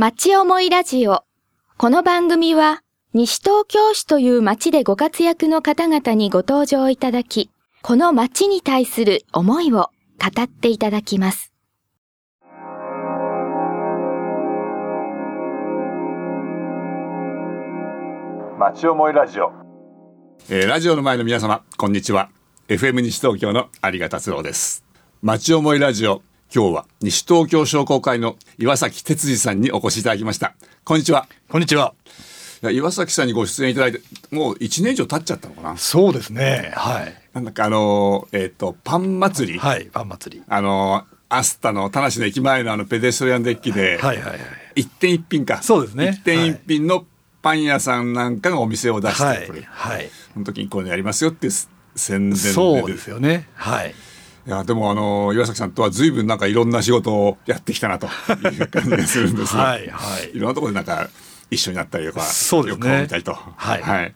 町思いラジオ。この番組は、西東京市という町でご活躍の方々にご登場いただき、この町に対する思いを語っていただきます。町思いラジオえーラジオの前の皆様こんにちは FM 西東京の有賀達郎です町思いラジオ今日は西東京商工会の岩崎哲司さんにお越しいただきましたこんにちはこんにちは。岩崎さんにご出演いただいてもう1年以上経っちゃったのかなそうですね。はい。なんだかあのーえっ、とパン祭り、はい。パン祭り。あのーアスタの田無の駅前のあのペデストリアンデッキで、はいはいはい。一点一品かそうですね一点一品のパン屋さんなんかがお店を出しはいてくれる、。はい。その時にこういうのやりますよっていう宣伝でそうですよね。はい。いやでもあの岩崎さんとは随分なんかいろんな仕事をやってきたなという感じがするんですが。はいはい。いろんなところでなんか一緒になったりとかそうですね。よく顔見たりと。はい。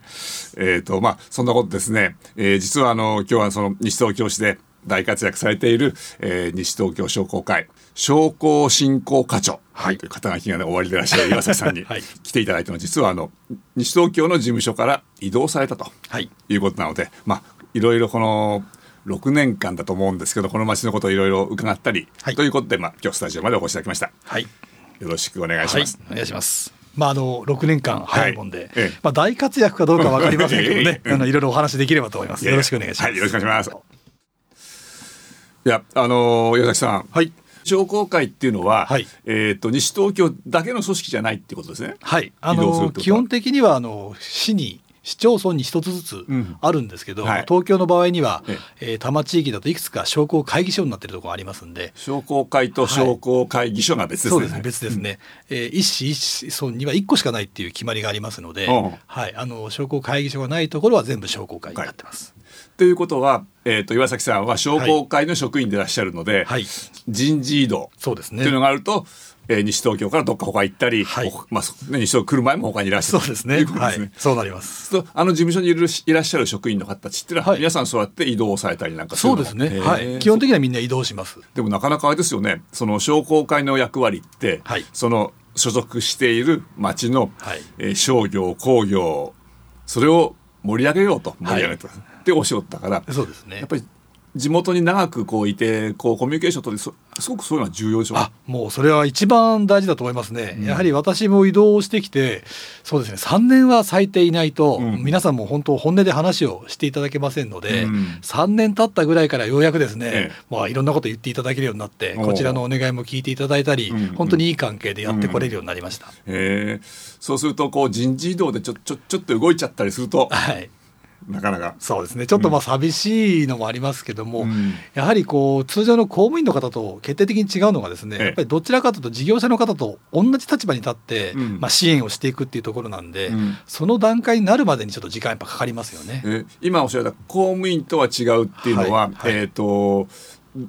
えっ、とまあそんなことですね、えー実はあの今日はその西東京市で大活躍されている、えー西東京商工会商工振興課長はい。という肩書きが、ね、終わりでいらっしゃる岩崎さんに はい。来ていただいたのは実はあの西東京の事務所から移動されたと。はい。いうことなので、まあ、いろいろこの6年間だと思うんですけどこの街のことをいろいろ伺ったり、はいということで、まあ、今日スタジオまでお越しいただきましたはい。よろしくお願いしはいます、。お願いします。まああの6年間早いもんで、ええまあ大活躍かどうかわかりませんけどね、ええあのいろいろお話できればと思います。よろしくお願いします。はいよろしくお願いしますいやあの岩崎さんはい。商工会っていうのは、はいえっ、と西東京だけの組織じゃないってことですねはい。あの基本的にはあの市に市町村に一つずつん。あるんですけど、はい。東京の場合には、ええ。ー多摩地域だといくつか商工会議所になっているところがありますんで、商工会と商工会議所が別ですね、そうですね別ですね、えー一市一村には1個しかないっていう決まりがありますので、うん。はい、あの商工会議所がないところは全部商工会になってます。ということは、えー、と岩崎さんは商工会の職員でいらっしゃるので、はい。人事異動そうですね。っていうのがあると、えー西東京からどっか他行ったり、はい。ほまあ西東京来る前も他にいらっしゃる。そうですね。ということですね。はい、そうなります。あの事務所にいるいらっしゃる職員の方たちっていうのは、はい。皆さんそうやって移動されたりなんか？そうですね、はい、基本的にはみんな移動します。でもなかなかあれですよね。その商工会の役割って、はい。その所属している町の、はい。えー商業工業それを盛り上げようと盛り上げると、ってお仕事だからそうですね。やっぱり地元に長くこういてこうコミュニケーション取ってそすごくそういうのは重要でしょうあもうそれは一番大事だと思いますね、やはり私も移動してきてそうですね。3年は最低いないと、ん。皆さんも本当本音で話をしていただけませんので、うん。3年経ったぐらいからようやくですね、ええ。まあ、いろんなこと言っていただけるようになってこちらのお願いも聞いていただいたり、うん本当にいい関係でやってこれるようになりました。へえそうするとこう人事異動でちょちょちょっと動いちゃったりするとはいなかなか。そうですね。ちょっとまあ寂しいのもありますけども、うん。やはりこう通常の公務員の方と決定的に違うのがですね、ええ。やっぱりどちらかというと事業者の方と同じ立場に立って、うん。まあ、支援をしていくっていうところなんで、うん。その段階になるまでにちょっと時間やっぱかかりますよね。えー今おっしゃった公務員とは違うっていうのは、はいはいえっ、と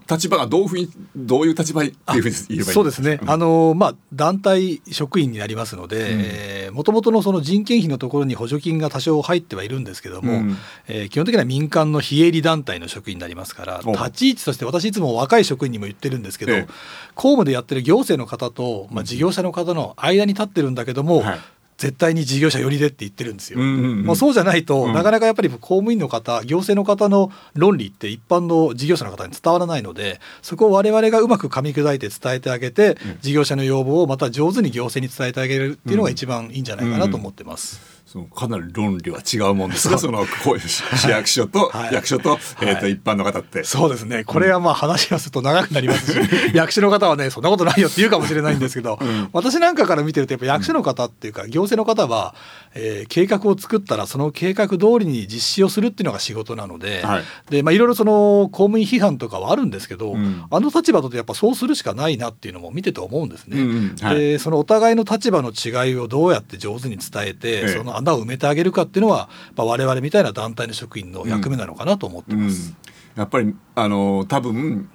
立場がどういうふうにどういう立場っていうふうに言えばいいのそうですね、ん。あのまあ、団体職員になりますので、もともとのその人件費のところに補助金が多少入ってはいるんですけども、うん。えー基本的には民間の非営利団体の職員になりますから、お立ち位置として、私、いつも若い職員にも言ってるんですけど、ええ。公務でやってる行政の方と、まあ、事業者の方の間に立ってるんだけども、はい絶対に事業者寄りでって言ってるんですよ。うんうんうんもうそうじゃないと、うんなかなかやっぱり公務員の方、行政の方の論理って一般の事業者の方に伝わらないので、そこを我々がうまく噛み砕いて伝えてあげて、事業者の要望をまた上手に行政に伝えてあげるっていうのが一番いいんじゃないかなと思ってます。そのかなり論理は違うもんですが その市市 役所と、はい。役所と,、えーとはい一般の方って。そうですね、これはまあ話がすると長くなりますし、役所の方はね、そんなことないよって言うかもしれないんですけど、私なんかから見てると、やっぱ役所の方っていうか、行政の方は、えー計画を作ったら、その計画通りに実施をするっていうのが仕事なので、はい。でまあ、いろいろその公務員批判とかはあるんですけど、ん。あの立場だとやっぱそうするしかないなっていうのも見てて思うんですね。でそのお互いの立場の違いをどうやって上手に伝えて、ええ。その穴を埋めてあげるかっていうのは、まあ、我々みたいな団体の職員の役目なのかなと思ってうん。ます。やっぱりあの多分、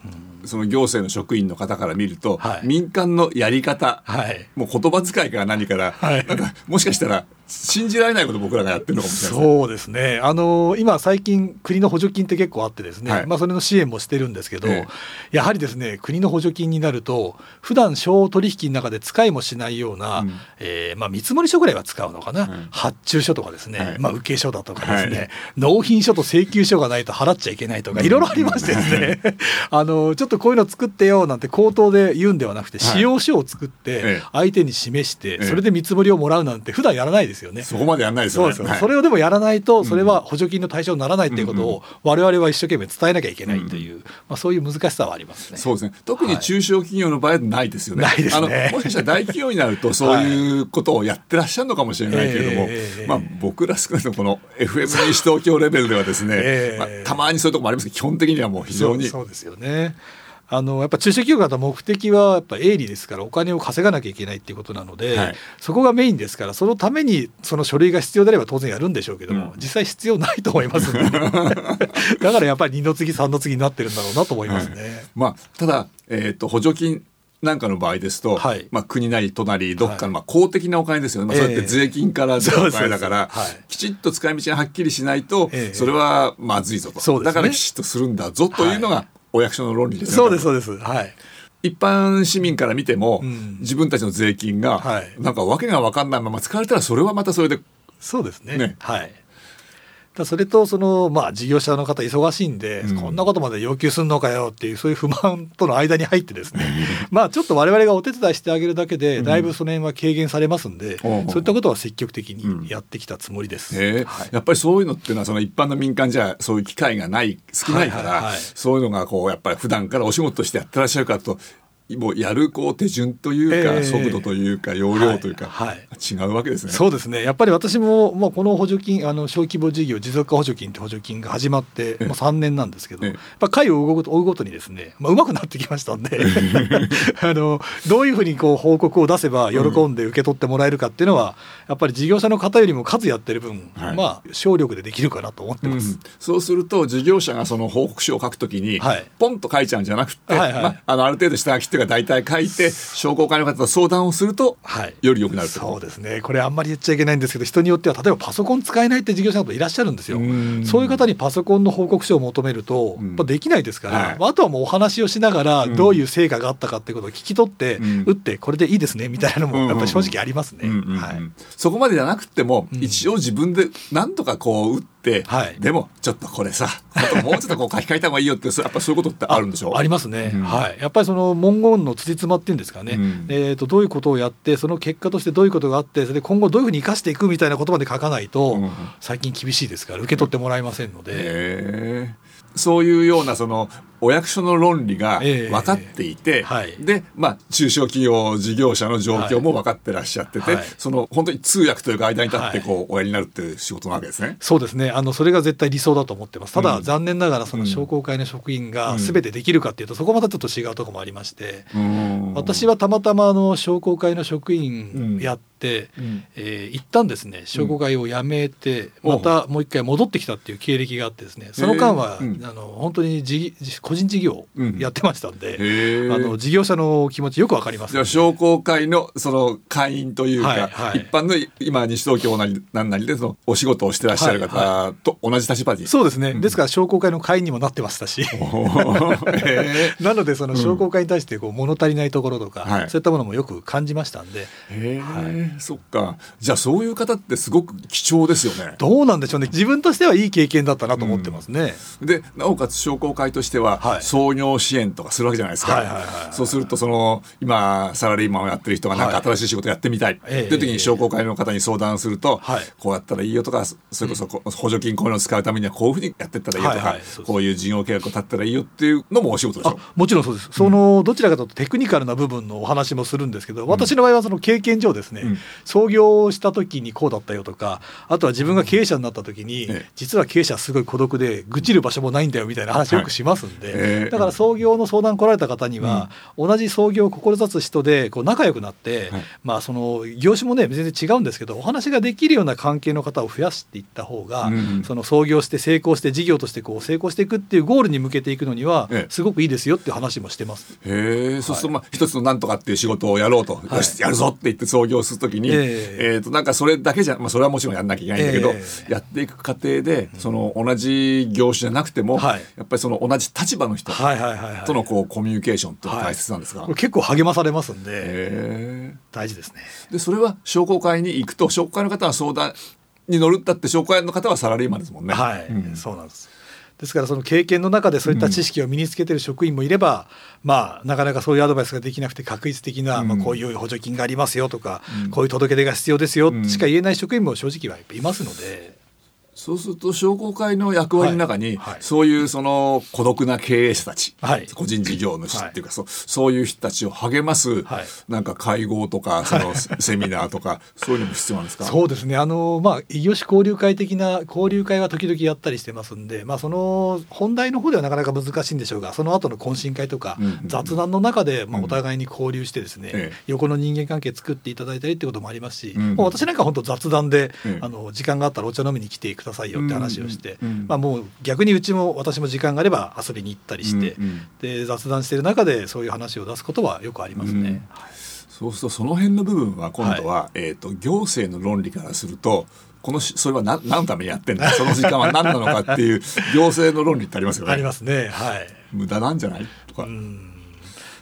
その行政の職員の方から見ると、はい。民間のやり方、はい。もう言葉遣いから何から、はい。なんかもしかしたら信じられないこと僕らがやってるのかもしれない。そうですね。あの今最近国の補助金って結構あってですね、はい。まあそれの支援もしてるんですけど、えやはりですね国の補助金になると普段商取引の中で使いもしないような、うん。えーまあ見積書ぐらいは使うのかな、ん発注書とかですね、はい。まあ請書だとかですね、はい。納品書と請求書がないと払っちゃいけないとかいろいろありましてですね、あのちょっとこういうの作ってよなんて口頭で言うんではなくて、はい。使用書を作っえてえ相手に示して、ええ。それで見積もりをもらうなんて普段やらないですよね。そこまでやんないですよね。それをでもやらないとそれは補助金の対象にならないっていうことを我々は一生懸命伝えなきゃいけないという、まあ、そういう難しさはありますね。そうですね。特に中小企業の場合はないですよね。ないですねもしかしたら大企業になるとそういうことをやってらっしゃるのかもしれないけれども、ええまあ僕ら少なくともこの FM 西東京レベルではですね、ええまあ、たまにそういうところもありますけど基本的にはもう非常にそうですよね。あのやっぱ中小企業型目的はやっぱ営利ですからお金を稼がなきゃいけないっていうことなので、はい。そこがメインですからそのためにその書類が必要であれば当然やるんでしょうけども、うん実際必要ないと思います だからやっぱり二の次三の次になってるんだろうなと思いますね。まあただ、えー、と補助金なんかの場合ですと、はい。まあ、国なり都なりどっかはいのまあ公的なお金ですよね、まあ、そうやって税金から出るお金だから、そうですそうです。はい。きちっと使い道がはっきりしないと、ええ。それはまずいぞと、そうですね。だからきちっとするんだぞというのがお役所の論理ですよそうですそうです。はい。一般市民から見ても、うん。自分たちの税金が、はい。なんかわけが分かんないまま使われたらそれはまたそれでそうですね。ね。はい。だそれとそのまあ事業者の方忙しいんで、うん。こんなことまで要求するのかよっていうそういう不満との間に入ってですね。まあちょっと我々がお手伝いしてあげるだけでだいぶその辺は軽減されますんで、おうおう。そういったことは積極的にやってきたつもりです。へえ。はい。やっぱりそういうのっていうのはその一般の民間じゃそういう機会がない少ないから、はいはいはい。そういうのがこうやっぱり普段からお仕事としてやってらっしゃるからともうやるこう手順というか、ええ。速度というか容量というか、違うわけですね。そうですね。やっぱり私も、まあ、この補助金あの小規模事業持続化補助金って補助金が始まって、えまあ、3年なんですけど、ええ。やっぱ回を追うごと追うごとにですね、まあ、上手くなってきましたんで あのどういうふうにこう報告を出せば喜んで受け取ってもらえるかっていうのは、やっぱり事業者の方よりも数やってる分、はい。まあ省力でできるかなと思ってます。うん。そうすると事業者がその報告書を書くときに、はい。ポンと書いちゃうんじゃなくて、はいはい。まあ、あのある程度下書きっていうか大体書いて商工会の方と相談をすると、はい。より良くなると。そうですね。これあんまり言っちゃいけないんですけど人によっては例えばパソコン使えないって事業者の方いらっしゃるんですよ。うん。そういう方にパソコンの報告書を求めると、うん。やっぱできないですから、はい。まああとはもうお話をしながらうん。どういう成果があったかってことを聞き取って、うん。打ってこれでいいですねみたいなのもやっぱり正直ありますね。はい。そこまでじゃなくても、うん。一応自分で何とかこう打って、はい。でもちょっとこれさもうちょっとこう書き換えた方がいいよってそやっぱそういうことってあるんでしょ？うありますね、うん。はい、やっぱりその文言の辻褄っていうんですかね、うん。えー、とどういうことをやってその結果としてどういうことがあってそれで今後どういうふうに生かしていくみたいな言葉で書かないと、うん。最近厳しいですから受け取ってもらえませんので、そういうようなそのお役所の論理がええ分かっていて、はい。で、まあ、中小企業事業者の状況も分かってらっしゃってて、はい。その本当に通訳というか間に立ってはい。こうおやりになるっていう仕事なわけですね。そうですね。あのそれが絶対理想だと思ってます。ただ、うん。残念ながらその商工会の職員がうん。全てできるかっていうと、そこまたちょっと違うところもありまして、うん。私はたまたまあの商工会の職員やって、うん。えー一旦ですね。商工会を辞めて、うん。またもう一回戻ってきたっていう経歴があってですね。その間は、あの本当に事個人事業をやってましたんで、へえあの事業者の気持ちよくわかります。じゃあ商工会のその会員というか、はいはい。一般の今西東京なりなんなりでそのお仕事をしてらっしゃる方と同じ立場に、そうですね、ん。ですから商工会の会員にもなってましたし。へ なのでその商工会に対してこう物足りないところとか、はい。そういったものもよく感じましたんで。え、へえそっか。じゃあそういう方ってすごく貴重ですよね。どうなんでしょうね。自分としてはいい経験だったなと思ってますね。でなおかつ商工会としてははい。創業支援とかするわけじゃないですか、そうするとその今サラリーマンをやってる人がなんかはい。新しい仕事やってみたい、ええという時に商工会の方に相談すると、はい。こうやったらいいよとかそれこそ補助金こういうのを使うためにはこういうふうにやってったらいいよとか、こういう事業計画を立ったらいいよっていうのもお仕事でしあょもちろんそうです、そのどちらかというとテクニカルな部分のお話もするんですけど、私の場合はその経験上ですね、うん。創業した時にこうだったよとかあとは自分が経営者になった時に、ええ。実は経営者はすごい孤独で愚痴る場所もないんだよみたいな話よくしますんで、で、えー。だから創業の相談来られた方には、同じ創業を志す人でこう仲良くなって、はい。まあその業種もね全然違うんですけどお話ができるような関係の方を増やしていった方が、うんその創業して成功して事業としてこう成功していくっていうゴールに向けていくのにはええ。すごくいいですよっていう話もしてます。へえ、そうするとまあ一つのなんとかっていう仕事をやろうと、い。よしやるぞって言って創業するときに、ええ。えっとなんかそれだけじゃまあそれはもちろんやんなきゃいけないんだけど、え。やっていく過程でその同じ業種じゃなくても、はい。やっぱりその同じ立場の人はいはいはいはい。とのこうコミュニケーションって大切なんですか？これ結構励まされますんで。大事ですね。でそれは商工会に行くと商工会の方は相談に乗るったって商工会の方はサラリーマンですもんね。はい、うんそうなんです。ですからその経験の中でそういった知識を身につけてる職員もいれば、まあなかなかそういうアドバイスができなくて確率的な、うんまあこういう補助金がありますよとか、うんこういう届け出が必要ですようんしか言えない職員も正直はいますので、そうすると商工会の役割の中に、はい。はい。そういうその孤独な経営者たち、はい。個人事業主っていうか、そうそういう人たちを励ます、はい。なんか会合とかそのセミナーとかそういうのも必要なんですか？そうですね。あのまあ異業種交流会的な交流会は時々やったりしてますんで、まあ、その本題の方ではなかなか難しいんでしょうがその後の懇親会とか、うんうんうん。雑談の中で、まあ、うん。お互いに交流してですね、ええ。横の人間関係作っていただいたりってこともありますし、うんもう私なんか本当雑談で、ええ。あの時間があったらお茶飲みに来てくださいよって話をして、うんうんうんまあ、もう逆にうちも私も時間があれば遊びに行ったりして、うんうんで雑談してる中でそういう話を出すことはよくありますね。うんそうするとその辺の部分は今度は、えー、と行政の論理からするとこのしそれは何何のためにやってんだその時間は何なのかっていう行政の論理ってありますよね。ありますね。はい無駄なんじゃない？とか。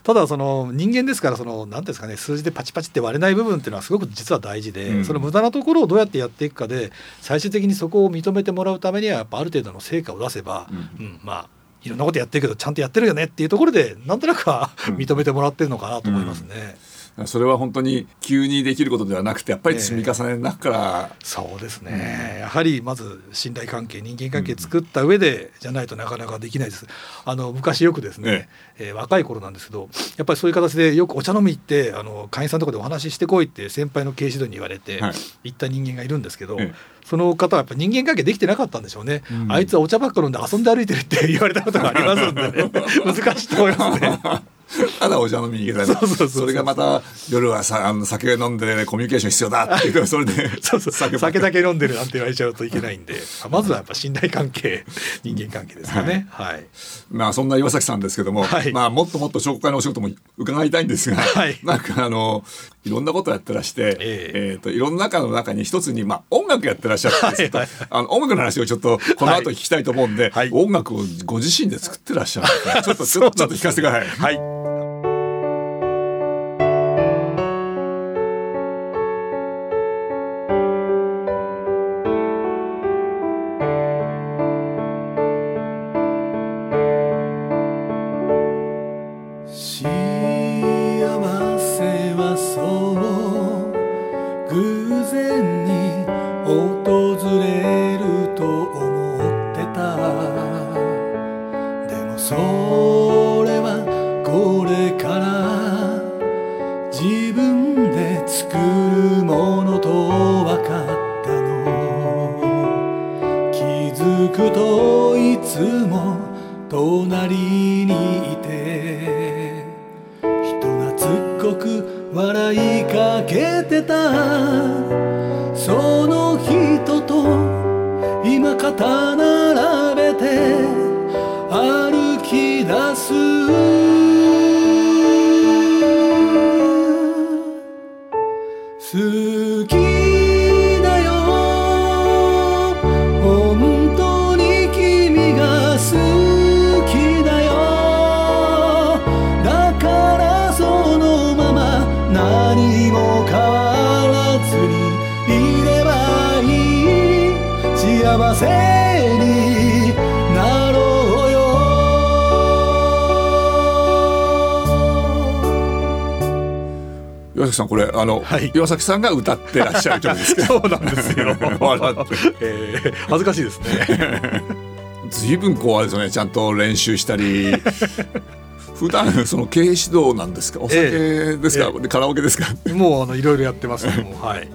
ただその人間ですからその何ですかね数字でパチパチって割れない部分っていうのはすごく実は大事で、うん。その無駄なところをどうやってやっていくかで最終的にそこを認めてもらうためにはやっぱある程度の成果を出せば、ううんまあいろんなことやってるけどちゃんとやってるよねっていうところでなんとなくはうん。認めてもらってるのかなと思いますね。それは本当に急にできることではなくてやっぱり積み重ねの中から、そうですね、やはりまず信頼関係人間関係作った上でじゃないとなかなかできないです。あの昔よくですね、えー若い頃なんですけどやっぱりそういう形でよくお茶飲み行ってあの会員さんとかでお話ししてこいって先輩の経営指導に言われて、はい。行った人間がいるんですけど、ええ。その方はやっぱ人間関係できてなかったんでしょうね、うん。あいつはお茶ばっか飲んで遊んで歩いてるって言われたことがありますんでね。難しいと思いますね。ただお茶飲みに行けないそうそれがまた夜はさあの酒飲んでコミュニケーション必要だっていうそれで。そうそう。酒酒だけ飲んでるなんて言われちゃうといけないんで。まずはやっぱ信頼関係人間関係ですかね。はい。まあそんな岩崎さんですけども、はい。まあもっともっと商工会のお仕事も伺いたいんですが、はい。なんかあのいろんなことやってらして、ええ。ーといろんな中の中に一つにまあ音楽やってらっしゃるんですけど、はいあの音楽の話をちょっとこの後聞きたいと思うんで、はい。音楽をご自身で作ってらっしゃるちょっとちょっと聞かせてください。はいくといつも隣にいて人懐っこく笑いかけてた。その人と今肩並べて歩岩崎さんこれあの、はい。岩崎さんが歌ってらっしゃる曲ですけど。そうなんですよ。笑って。えー恥ずかしいですね。随分こうあれですよね。ちゃんと練習したり。普段その経営指導なんですか？お酒ですか、えでカラオケですか？もうあのいろいろやってます。けどもはい。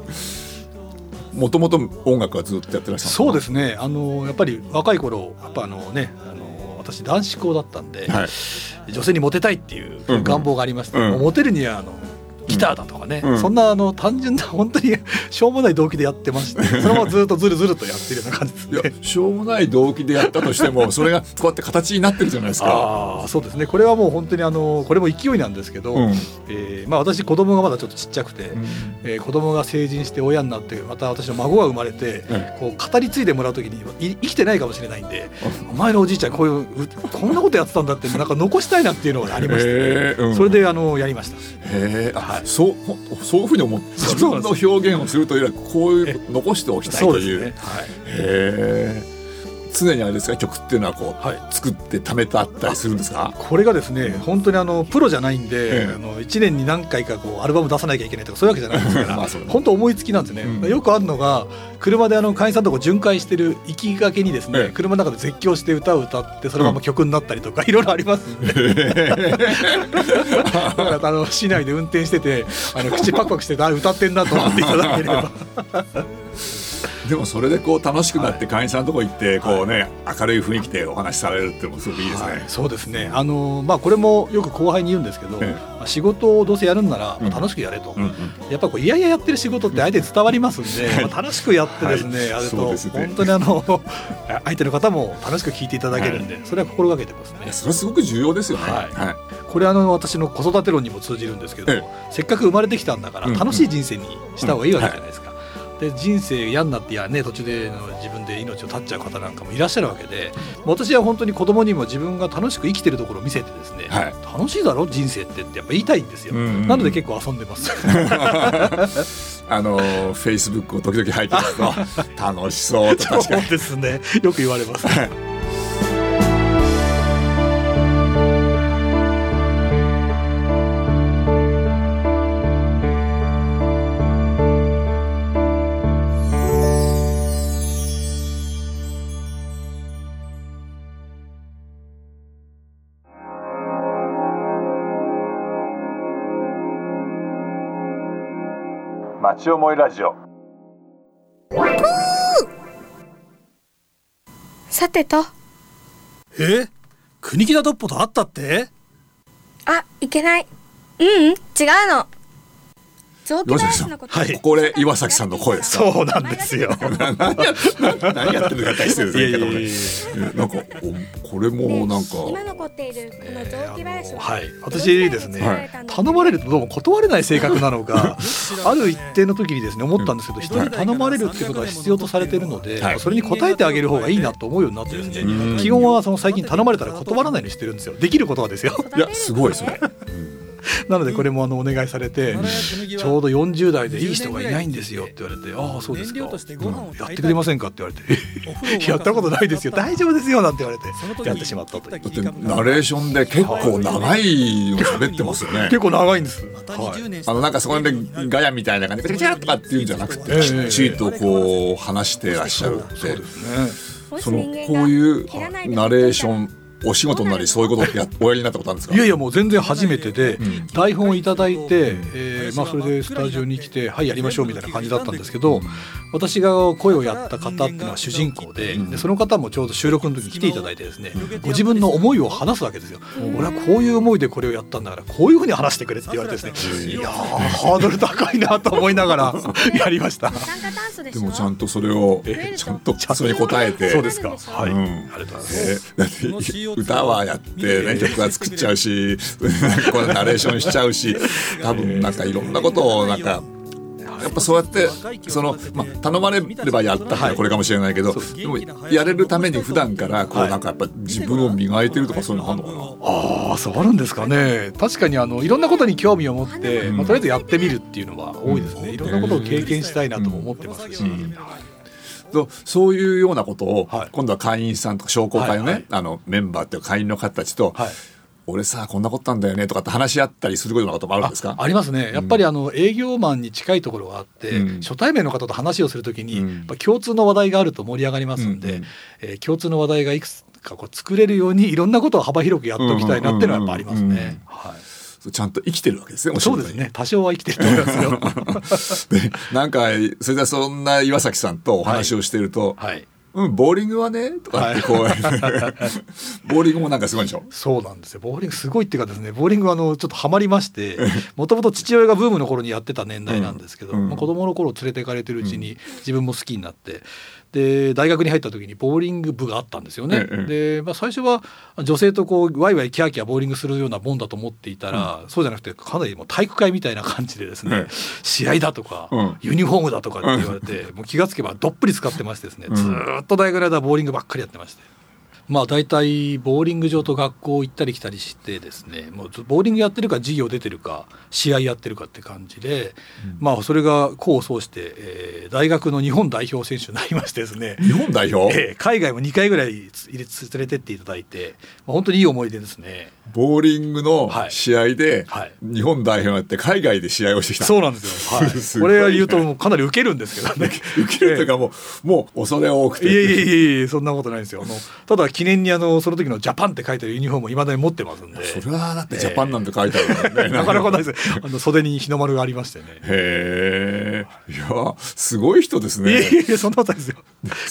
もともと音楽はずっとやってらっしゃるそうですすね。あのやっぱり若い頃やっぱあのねあの私私男子校だったんで、はい。女性にモテたいっていう願望がありまして、うん。もうモテるにはあのギターだとかね、うん。そんなあの単純な本当に しょうもない動機でやってまして そのままずっとずるずるとやってるような感じですいやね。しょうもない動機でやったとしてもそれがこうやって形になってるじゃないですか。ああそうですね。これはもう本当にあのこれも勢いなんですけど、うん。えーまあ、私子供がまだちょっとちっちゃくて、えー子供が成人して親になってまた私の孫が生まれて、えこう語り継いでもらう時にい生きてないかもしれないんでお前のおじいちゃんこういううこんなことやってたんだってなんか残したいなっていうのがありまして、へーうん。それであのやりました。へえ、あはいそうそういうふうに思って自分の表現をするというよりはこういう残しておきたいという。ですね、はいへえ。常にあれですか曲っていうのはこう、はい。作って貯めてあったりするんですか？これがですね本当にあのプロじゃないんで、ええ。あの1年に何回かこうアルバム出さなきゃいけないとかそういうわけじゃないですから まあそ本当思いつきなんですね、うん。よくあるのが車であの会員さんとこ巡回してる行きがけにですね、ええ。車の中で絶叫して歌を歌ってそのまま曲になったりとか、いろいろあります。んでだからあの市内で運転しててあの口パクパクしててあ歌ってんなと思っていただければ でもそれでこう楽しくなって会員さんのとこ行ってこうね明るい雰囲気でお話しされるっていうのもすごくいいですね。はい。そうですね。あの、まあ、これもよく後輩に言うんですけど、仕事をどうせやるんなら、楽しくやれと。やっぱこういやいややってる仕事って相手に伝わりますんで、まあ楽しくやってですね、はい。やると本当にあの 相手の方も楽しく聞いていただけるんで、それは心がけてますね。それはすごく重要ですよね。はい。はい。これあの私の子育て論にも通じるんですけど、えせっかく生まれてきたんだからうん。楽しい人生にした方がいいわけじゃないですか。で人生嫌になってやね途中での自分で命を絶っちゃう方なんかもいらっしゃるわけで私は本当に子供にも自分が楽しく生きてるところを見せてですね、はい。楽しいだろ？人生ってってやっぱ言いたいんですよ、うんうん。うんなので結構遊んでます。あのフェイスブックを時々入ってますと楽しそうと確かに。そうですね。よく言われますち思いラジオさてと、え国木田トッポと会ったってあ、いけない。ううん、違うの。雑木林のこと。はい。これ岩崎さんの声ですか？そうなんですよ。何 や何やってるのか大してるんですね。いやいやいやなんかおこれもなんか今残っているこの雑木林は、はい。私ですね、はい。頼まれるとどうも断れない性格なのか ある一定の時にですね思ったんですけど人に頼まれるっていうことは必要とされてるので、はい。それに応えてあげる方がいいなと思うようになってですね。うん。基本はその最近頼まれたら断らないようにしてるんですよ。できることはですよ。いやすごいそれ なのでこれもあのお願いされてちょうど40代でいい人がいないんですよって言われてああそうですか、うん。やってくれませんかって言われて。やったことないですよ。大丈夫ですよ。なんて言われて。やってしまったというだってナレーションで結構長いの喋ってますよね。結構長いんです、はい、あのなんかそこでガヤみたいな感じでガチャとかっていうんじゃなくてええ。きっちりとこう話してらっしゃるって。そうですね。そのこういうナレーションお仕事なりそういうことや おやりになったことあるんですか？いやいやもう全然初めてで、ん。台本をいただいて、えーまあ、それでスタジオに来て「はいやりましょう」みたいな感じだったんですけど私が声をやった方っていうのは主人公で,、でその方もちょうど収録の時に来ていただいてですねご自分の思いを話すわけですよ。俺はこういう思いでこれをやったんだからこういうふうに話してくれって言われてですね いやーハードル高いなと思いながら やりました。でもちゃんとそれをちゃんとそれに答えて。そうですか。はい、うん。ありがとうございます。歌はやって、ね、曲は作っちゃうし これナレーションしちゃうし多分なんかいろんなことをなんか。やっぱそうやってその、まあ、頼まれればやったからこれかもしれないけど、でもやれるために普段からこうなんかやっぱ自分を磨いてるとかそういうのあるのかな、ああそうあるんですかね。確かにあのいろんなことに興味を持って、うん。まあ、とりあえずやってみるっていうのは多いですね、いろんなことを経験したいなとも思ってますし、うん。とそういうようなことを、はい。今度は会員さんとか商工会のね、はいはい。あのメンバーっていうか会員の方たちと、はい。俺さこんなことなんだよねとかって話し合ったりするようなこともあるんですか？あありますね。やっぱりあの営業マンに近いところがあって、うん。初対面の方と話をするときに、うん。共通の話題があると盛り上がりますんで、うんうん。えー共通の話題がいくつかこう作れるようにいろんんなことを幅広くやっておきたいなっていうのはやっぱありますうんうんうんね。はいちゃんと生きてるわけですねそうですね。多少は生きてると思いますよ。でなんかそれでそんな岩崎さんとお話をしてると、はい。うん、ボーリングはねとかってこう、ボーリングもなんかすごいでしょ？そうなんですよ。ボーリングすごいっていうかですねボーリングはあのちょっとハマりまして もともと父親がブームの頃にやってた年代なんですけど、うん。うんまあ、子供の頃連れて行かれてるうちに自分も好きになってで大学に入った時にボーリング部があったんですよね。ええで、まあ、最初は女性とこうワイワイキャーキャーボーリングするようなもんだと思っていたら、そうじゃなくてかなりもう体育会みたいな感じでですね、ええ。試合だとか、うん。ユニフォームだとかって言われて、もう気がつけばどっぷり使ってましてですね、うん。ずーっと大学の間ボーリングばっかりやってまして。まあ大体ボーリング場と学校行ったり来たりしてですねもうずボーリングやってるか授業出てるか試合やってるかって感じで、まあそれが功を奏して、えー大学の日本代表選手になりましてですね。日本代表、ええ海外も2回ぐらい連れてっていただいて、まあ、本当にいい思い出ですね。ボーリングのはい試合ではい日本代表やって海外で試合をしてきた、そうなんですよ。はい、これは言うとかなりウケるんですけどね。受けるというかもうもう恐れ多くていやいやいやいやそんなことないですよ。あのただ記念にあのその時のジャパンって書いてあるユニフォームを未だに持ってますんで。それはだってジャパンなんて書いてあるからね、なかなかないです。あの袖に日の丸がありましてね。へえいやすごい人ですねいやいやいやそんなことないですよ。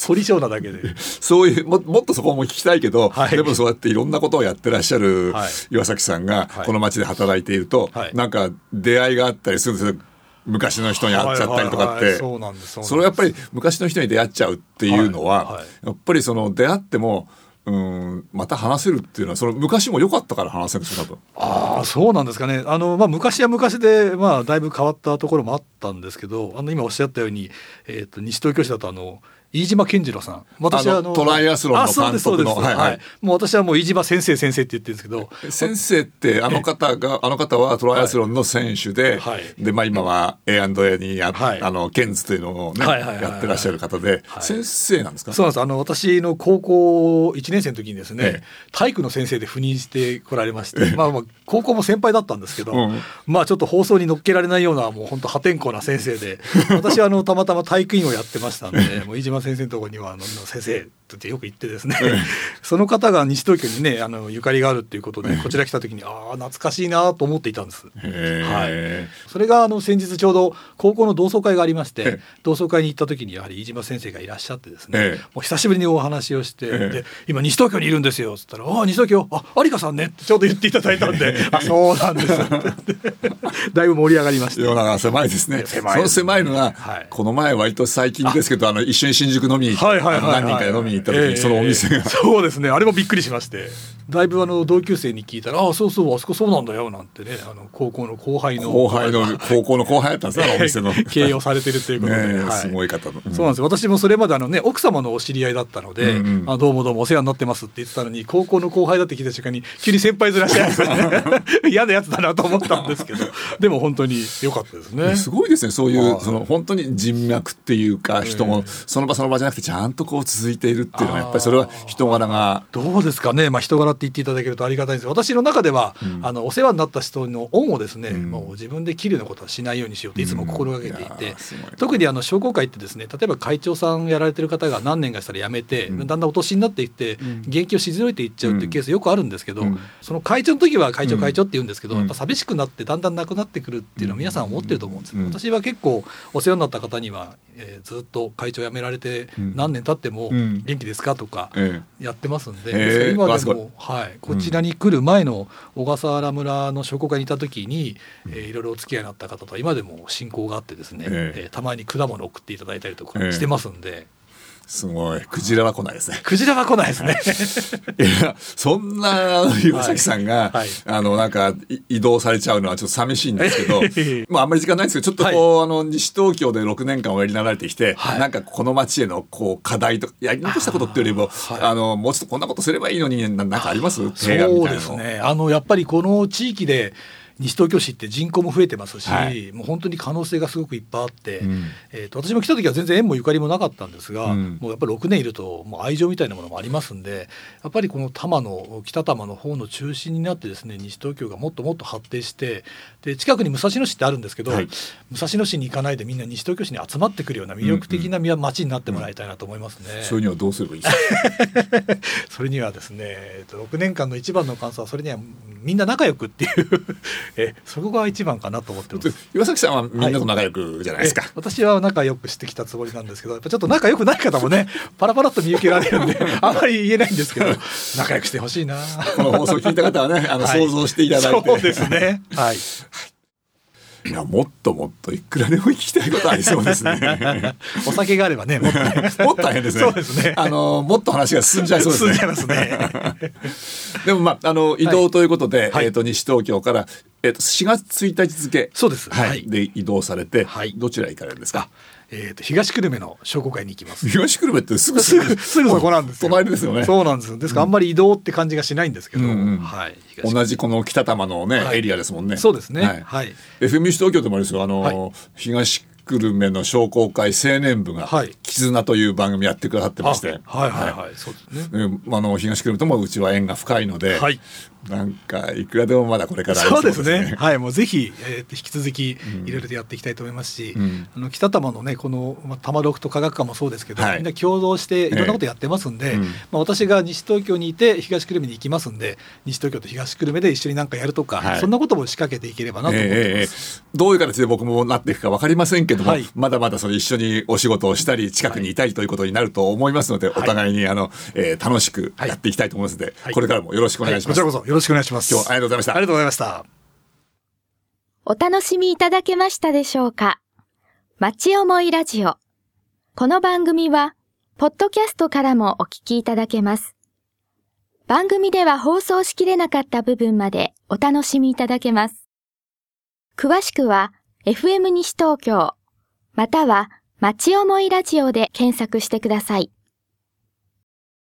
凝り性なだけで。そういうももっとそこも聞きたいけど、はいでもそうやっていろんなことをやってらっしゃるはい岩崎さんがはい。この街で働いていると、はい。なんか出会いがあったりするんですよ。昔の人に会っちゃったりとかって、それはやっぱり昔の人に出会っちゃうっていうのは、はいはい。やっぱりその出会ってもうんまた話せるっていうのはその昔も良かったから話せるんですよ多分。ああそうなんですかね。あの、まあ、昔は昔で、まあ、だいぶ変わったところもあったんですけどあの今おっしゃったように、えー、と西東京市だとあの飯島健次郎さん。私はあのトライアスロンの監督のはいはい。もう私はもう飯島先生先生って言ってるんですけど。先生ってあの方があの方はトライアスロンの選手で、はい。でまあ今は A&A にや、はい。あのケンズというのをね、やってらっしゃる方で、はい。先生なんですか？そうなんです。あの私の高校1年生の時にですね、ええ。体育の先生で赴任してこられまして、まあ、まあ高校も先輩だったんですけど、うんまあちょっと放送に乗っけられないようなもう本当破天荒な先生で 私はあのたまたま体育院をやってましたんでもう飯島先生のところにはあの先生ってよく言ってですね。その方が西東京にねあのゆかりがあるっていうことでこちら来た時にああ懐かしいなと思っていたんです。へそれがあの先日ちょうど高校の同窓会がありまして、ええ。同窓会に行った時にやはり飯島先生がいらっしゃってですね、ええ。もう久しぶりにお話をして、ええ。で今西東京にいるんですよっつったら「ああ西東京あ有香さんね」ってちょうど言っていただいたんで「あそうなんです」だいぶ盛り上がりまし世のた。中が狭いですね。狭いその狭いのが、はい。この前割と最近ですけどあの一緒に新宿飲みはいはいはい何人かで飲みに行った時そのお店が、そうですね。あれもびっくりしまして。だいぶあの同級生に聞いたら「ああそうそうあそこそうなんだよ」なんてね。あの高校の後輩の。後輩の 高校の後輩だったんですねお店の。経営をされてるということで、ねえはい。すごい方の、そうなんですよ。私もそれまであの、ね、奥様のお知り合いだったので、うんうん。あどうもどうもお世話になってますって言ってたのに高校の後輩だって聞いた瞬間に急に先輩ずらして嫌なやつだなと思ったんですけど。でも本当に良かったですね。すごいですね。そういう、はい。その本当に人脈っていうか人もその場その場じゃなくてちゃんとこう続いているっていうのはやっぱりそれは人柄が。どうですかね、まあ、人柄って言っていただけるとありがたいんです。私の中では、あのお世話になった人の恩をですね、ん。もう自分で切るようなことはしないようにしようっていつも心がけていうんいて、やーすごい特にあの商工会ってですね例えば会長さんやられてる方が何年かしたら辞めて、だんだんお年になっていって、現役を退いていっちゃうっていうケースよくあるんですけど、うん。その会長の時は会長会長って言うんですけど、うん。やっぱ寂しくなってだんだんなくなってくるっていうのは皆さん思ってると思うんです私は結構お世話になった方には、えーずっと会長辞められてうん。何年経ってもうん。元気ですかとか、えやってますんで、今でも、はい、こちらに来る前の小笠原村の商工会にいた時に、えーいろいろお付き合いになった方とは今でも親交があってですね、ええ。えーたまに果物を送っていただいたりとかええ。してますんで、すごい。クジラは来ないですね。クジラは来ないですね。いやそんな岩崎さんが、はい。あのなんかい移動されちゃうのはちょっと寂しいんですけどまああんまり時間ないんですけどちょっとこう、あの西東京で6年間おやりになられてきて、はい。なんかこの街へのこう課題とかやり残したことっていうよりもあ、はい。のもうちょっとこんなことすればいいのにななんかあります？そうですね。あのやっぱりこの地域で西東京市って人口も増えてますし、はい。もう本当に可能性がすごくいっぱいあって、うん。えー、と私も来た時は全然縁もゆかりもなかったんですが、うん。もうやっぱり6年いるともう愛情みたいなものもありますんでやっぱりこの多摩の北多摩の方の中心になってですね西東京がもっともっと発展してで近くに武蔵野市ってあるんですけど、はい。武蔵野市に行かないでみんな西東京市に集まってくるような魅力的な街になってもらいたいなと思いますね。そういうにはどうすればいいですか？それにはですね、えっと6年間の一番の感想はそれにはみんな仲良くっていうえそこが一番かなと思ってます。岩崎さんはみんなと仲良くじゃないですか。え私は仲良くしてきたつもりなんですけどやっぱちょっと仲良くない方もね パラパラっと見受けられるんで あんまり言えないんですけど仲良くしてほしいなこの放送を聞いた方はね、あの、はい想像していただいて。そうですねはい いや、もっともっといくらでも聞きたいことありそうですね。お酒があればねもっとね もっと大変ですね。そうですねあの、もっと話が進んじゃいそうですね。すね でもまあ、あの、移動ということで、はいえっ、と、西東京から、えっ、と、4月1日付。そうですはい。はいで、移動されて、はいどちらへ行かれるんですか？えーと東久留米の商工会に行きます。東久留米ってすぐすぐすぐそこなんですよ。隣ですよね。そうなんですですからあんまり移動って感じがしないんですけど、はい東同じこの北多摩のね、はい。エリアですもんね。そうですね。はい。はい。FM 西東京でもあれですよ、あの、はい。東久留米の商工会青年部が、はい。絆という番組やってくださってまして、あはいはい。はい、そうですね。うん。あの東久留米ともうちは縁が深いので、はいなんかいくらでもまだこれからそうですね。はい、もうぜひ、えー、引き続きいろいろとやっていきたいと思いますし、ん。あの北多摩のねこのまあ多摩六と科学館もそうですけど、はい。みんな共同していろんなことやってますんで、ええうん。まあ私が西東京にいて東久留米に行きますんで、西東京と東久留米で一緒になんかやるとか、はい。そんなことも仕掛けていければなと思ってます。ええええどういう形で僕もなっていくか分かりませんけども、はい。まだまだその一緒にお仕事をしたり近くにいたいということになると思いますので、お互いにあの、えー楽しくやっていきたいと思いますので、はい。これからもよろしくお願いします。はい。こちらこそよろしくお願いします。今日はありがとうございましたありがとうございました。お楽しみいただけましたでしょうか？町思いラジオ。この番組は、ポッドキャストからもお聞きいただけます。番組では放送しきれなかった部分までお楽しみいただけます。詳しくは、FM 西東京、または、町思いラジオで検索してください。